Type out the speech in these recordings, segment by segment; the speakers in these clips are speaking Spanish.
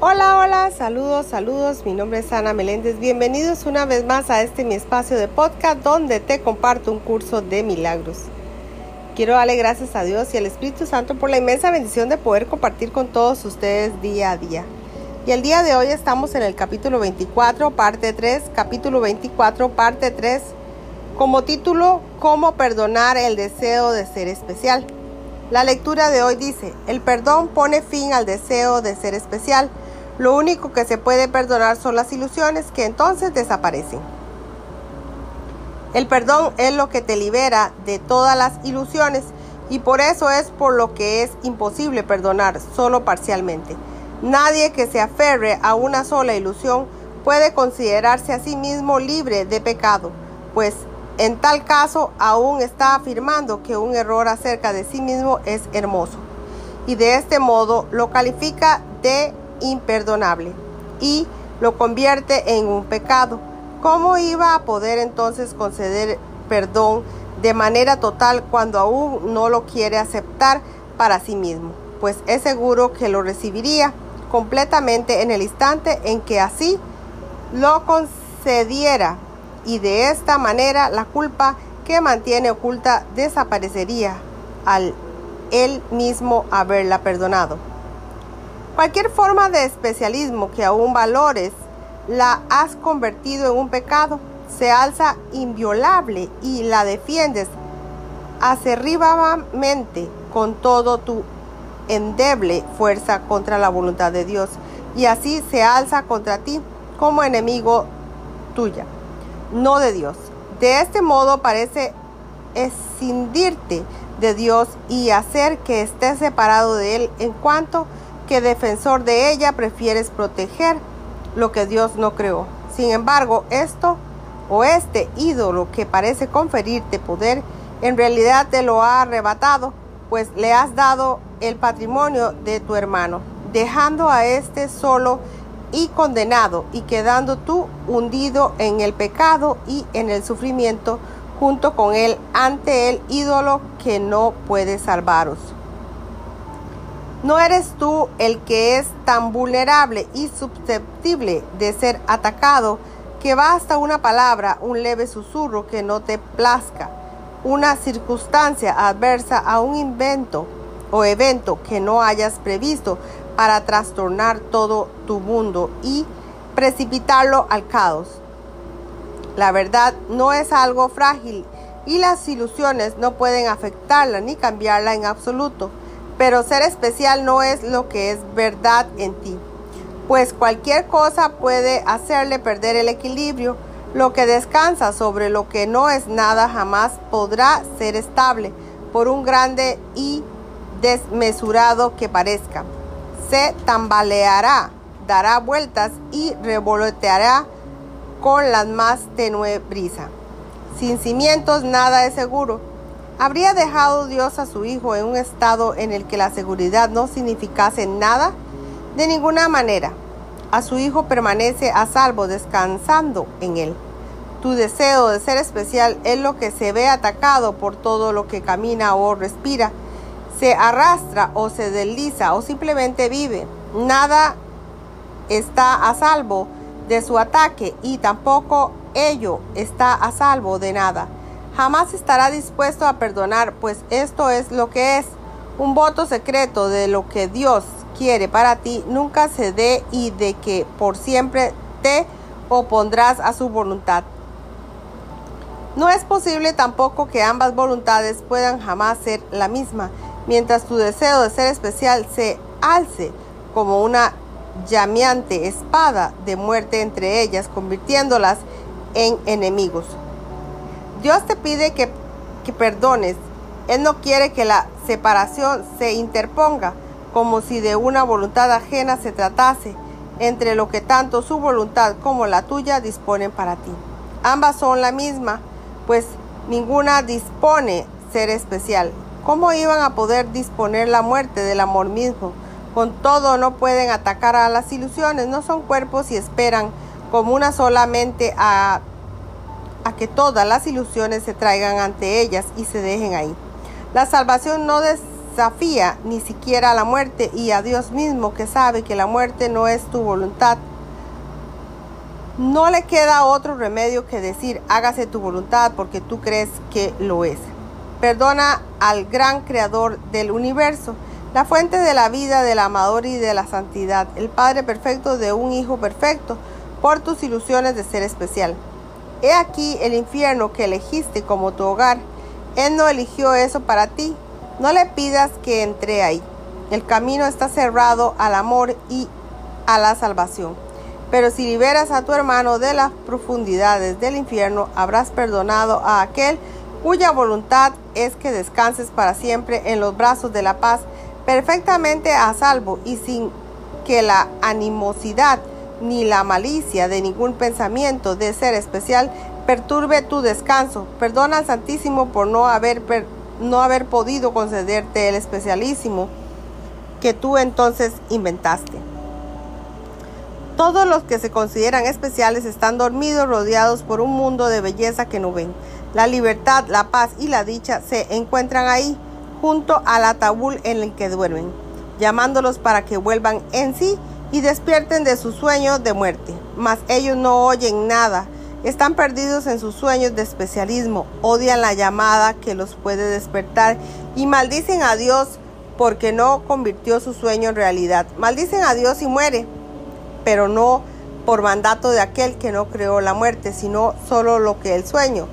Hola, hola, saludos, saludos. Mi nombre es Ana Meléndez. Bienvenidos una vez más a este mi espacio de podcast donde te comparto un curso de milagros. Quiero darle gracias a Dios y al Espíritu Santo por la inmensa bendición de poder compartir con todos ustedes día a día. Y el día de hoy estamos en el capítulo 24, parte 3, capítulo 24, parte 3, como título, ¿Cómo perdonar el deseo de ser especial? La lectura de hoy dice, el perdón pone fin al deseo de ser especial lo único que se puede perdonar son las ilusiones que entonces desaparecen. El perdón es lo que te libera de todas las ilusiones y por eso es por lo que es imposible perdonar solo parcialmente. Nadie que se aferre a una sola ilusión puede considerarse a sí mismo libre de pecado, pues en tal caso aún está afirmando que un error acerca de sí mismo es hermoso y de este modo lo califica de imperdonable y lo convierte en un pecado. ¿Cómo iba a poder entonces conceder perdón de manera total cuando aún no lo quiere aceptar para sí mismo? Pues es seguro que lo recibiría completamente en el instante en que así lo concediera y de esta manera la culpa que mantiene oculta desaparecería al él mismo haberla perdonado. Cualquier forma de especialismo que aún valores la has convertido en un pecado, se alza inviolable y la defiendes acerribamente con todo tu endeble fuerza contra la voluntad de Dios y así se alza contra ti como enemigo tuya, no de Dios. De este modo parece escindirte de Dios y hacer que estés separado de Él en cuanto que defensor de ella prefieres proteger lo que Dios no creó. Sin embargo, esto o este ídolo que parece conferirte poder, en realidad te lo ha arrebatado, pues le has dado el patrimonio de tu hermano, dejando a este solo y condenado y quedando tú hundido en el pecado y en el sufrimiento junto con él ante el ídolo que no puede salvaros. No eres tú el que es tan vulnerable y susceptible de ser atacado que basta una palabra, un leve susurro que no te plazca, una circunstancia adversa a un invento o evento que no hayas previsto para trastornar todo tu mundo y precipitarlo al caos. La verdad no es algo frágil y las ilusiones no pueden afectarla ni cambiarla en absoluto pero ser especial no es lo que es verdad en ti, pues cualquier cosa puede hacerle perder el equilibrio. Lo que descansa sobre lo que no es nada jamás podrá ser estable, por un grande y desmesurado que parezca. Se tambaleará, dará vueltas y revoloteará con la más tenue brisa. Sin cimientos nada es seguro ¿Habría dejado Dios a su Hijo en un estado en el que la seguridad no significase nada? De ninguna manera. A su Hijo permanece a salvo descansando en Él. Tu deseo de ser especial es lo que se ve atacado por todo lo que camina o respira, se arrastra o se desliza o simplemente vive. Nada está a salvo de su ataque y tampoco ello está a salvo de nada jamás estará dispuesto a perdonar, pues esto es lo que es. Un voto secreto de lo que Dios quiere para ti nunca se dé y de que por siempre te opondrás a su voluntad. No es posible tampoco que ambas voluntades puedan jamás ser la misma, mientras tu deseo de ser especial se alce como una llameante espada de muerte entre ellas, convirtiéndolas en enemigos. Dios te pide que, perdones. Él no quiere que la separación se interponga como si de una voluntad ajena se tratase entre lo que tanto su voluntad como la tuya disponen para ti. Ambas son la misma, pues ninguna dispone ser especial. ¿Cómo iban a poder disponer la muerte del amor mismo? Con todo no pueden atacar a las ilusiones, no son cuerpos y esperan como una solamente a a que todas las ilusiones se traigan ante ellas y se dejen ahí. La salvación no desafía ni siquiera a la muerte y a Dios mismo que sabe que la muerte no es tu voluntad. No le queda otro remedio que decir hágase tu voluntad porque tú crees que lo es. Perdona al gran creador del universo, la fuente de la vida, del amador y de la santidad, el Padre perfecto de un Hijo perfecto, por tus ilusiones de ser especial. He aquí el infierno que elegiste como tu hogar. Él no eligió eso para ti. No le pidas que entre ahí. El camino está cerrado al amor y a la salvación. Pero si liberas a tu hermano de las profundidades del infierno, habrás perdonado a aquel cuya voluntad es que descanses para siempre en los brazos de la paz, perfectamente a salvo y sin que la animosidad ni la malicia de ningún pensamiento de ser especial perturbe tu descanso. Perdona al Santísimo por no haber, no haber podido concederte el especialísimo que tú entonces inventaste. Todos los que se consideran especiales están dormidos rodeados por un mundo de belleza que no ven. La libertad, la paz y la dicha se encuentran ahí, junto al ataúd en el que duermen, llamándolos para que vuelvan en sí y despierten de sus sueños de muerte. Mas ellos no oyen nada, están perdidos en sus sueños de especialismo, odian la llamada que los puede despertar y maldicen a Dios porque no convirtió su sueño en realidad. Maldicen a Dios y muere, pero no por mandato de aquel que no creó la muerte, sino solo lo que el sueño,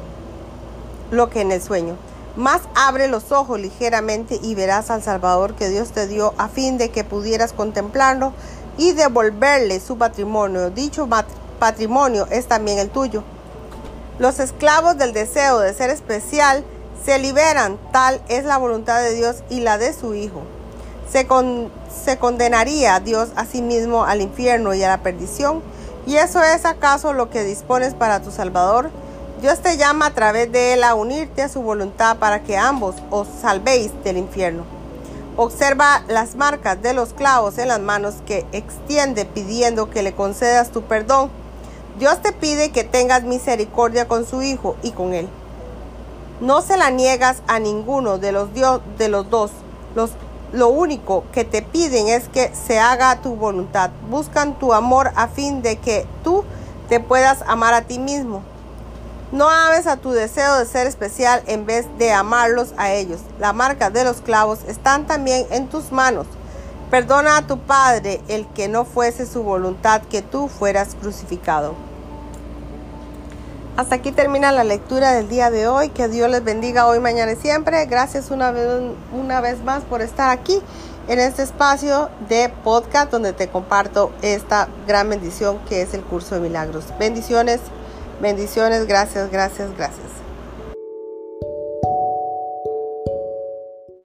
lo que en el sueño. Más abre los ojos ligeramente y verás al Salvador que Dios te dio a fin de que pudieras contemplarlo y devolverle su patrimonio. Dicho patrimonio es también el tuyo. Los esclavos del deseo de ser especial se liberan, tal es la voluntad de Dios y la de su Hijo. Se, condenaría a Dios a sí mismo al infierno y a la perdición. ¿Y eso es acaso lo que dispones para tu Salvador? Dios te llama a través de él a unirte a su voluntad para que ambos os salvéis del infierno. Observa las marcas de los clavos en las manos que extiende pidiendo que le concedas tu perdón. Dios te pide que tengas misericordia con su Hijo y con Él. No se la niegas a ninguno de los, dios, de los dos. Los, lo único que te piden es que se haga tu voluntad. Buscan tu amor a fin de que tú te puedas amar a ti mismo. No ames a tu deseo de ser especial en vez de amarlos a ellos. La marca de los clavos están también en tus manos. Perdona a tu Padre el que no fuese su voluntad que tú fueras crucificado. Hasta aquí termina la lectura del día de hoy. Que Dios les bendiga hoy, mañana y siempre. Gracias una vez, una vez más por estar aquí en este espacio de podcast donde te comparto esta gran bendición que es el curso de milagros. Bendiciones. Bendiciones, gracias, gracias, gracias.